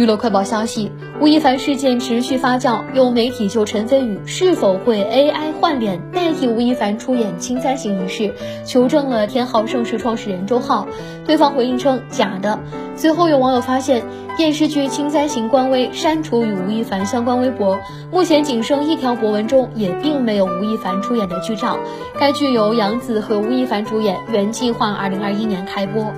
娱乐快报消息：吴亦凡事件持续发酵，有媒体就陈飞宇是否会 AI 换脸代替吴亦凡出演《青簪行》一事求证了天浩盛世创始人周浩，对方回应称假的。随后有网友发现，电视剧《青簪行》官微删除与吴亦凡相关微博，目前仅剩一条博文中也并没有吴亦凡出演的剧照。该剧由杨紫和吴亦凡主演，原计划2021年开播。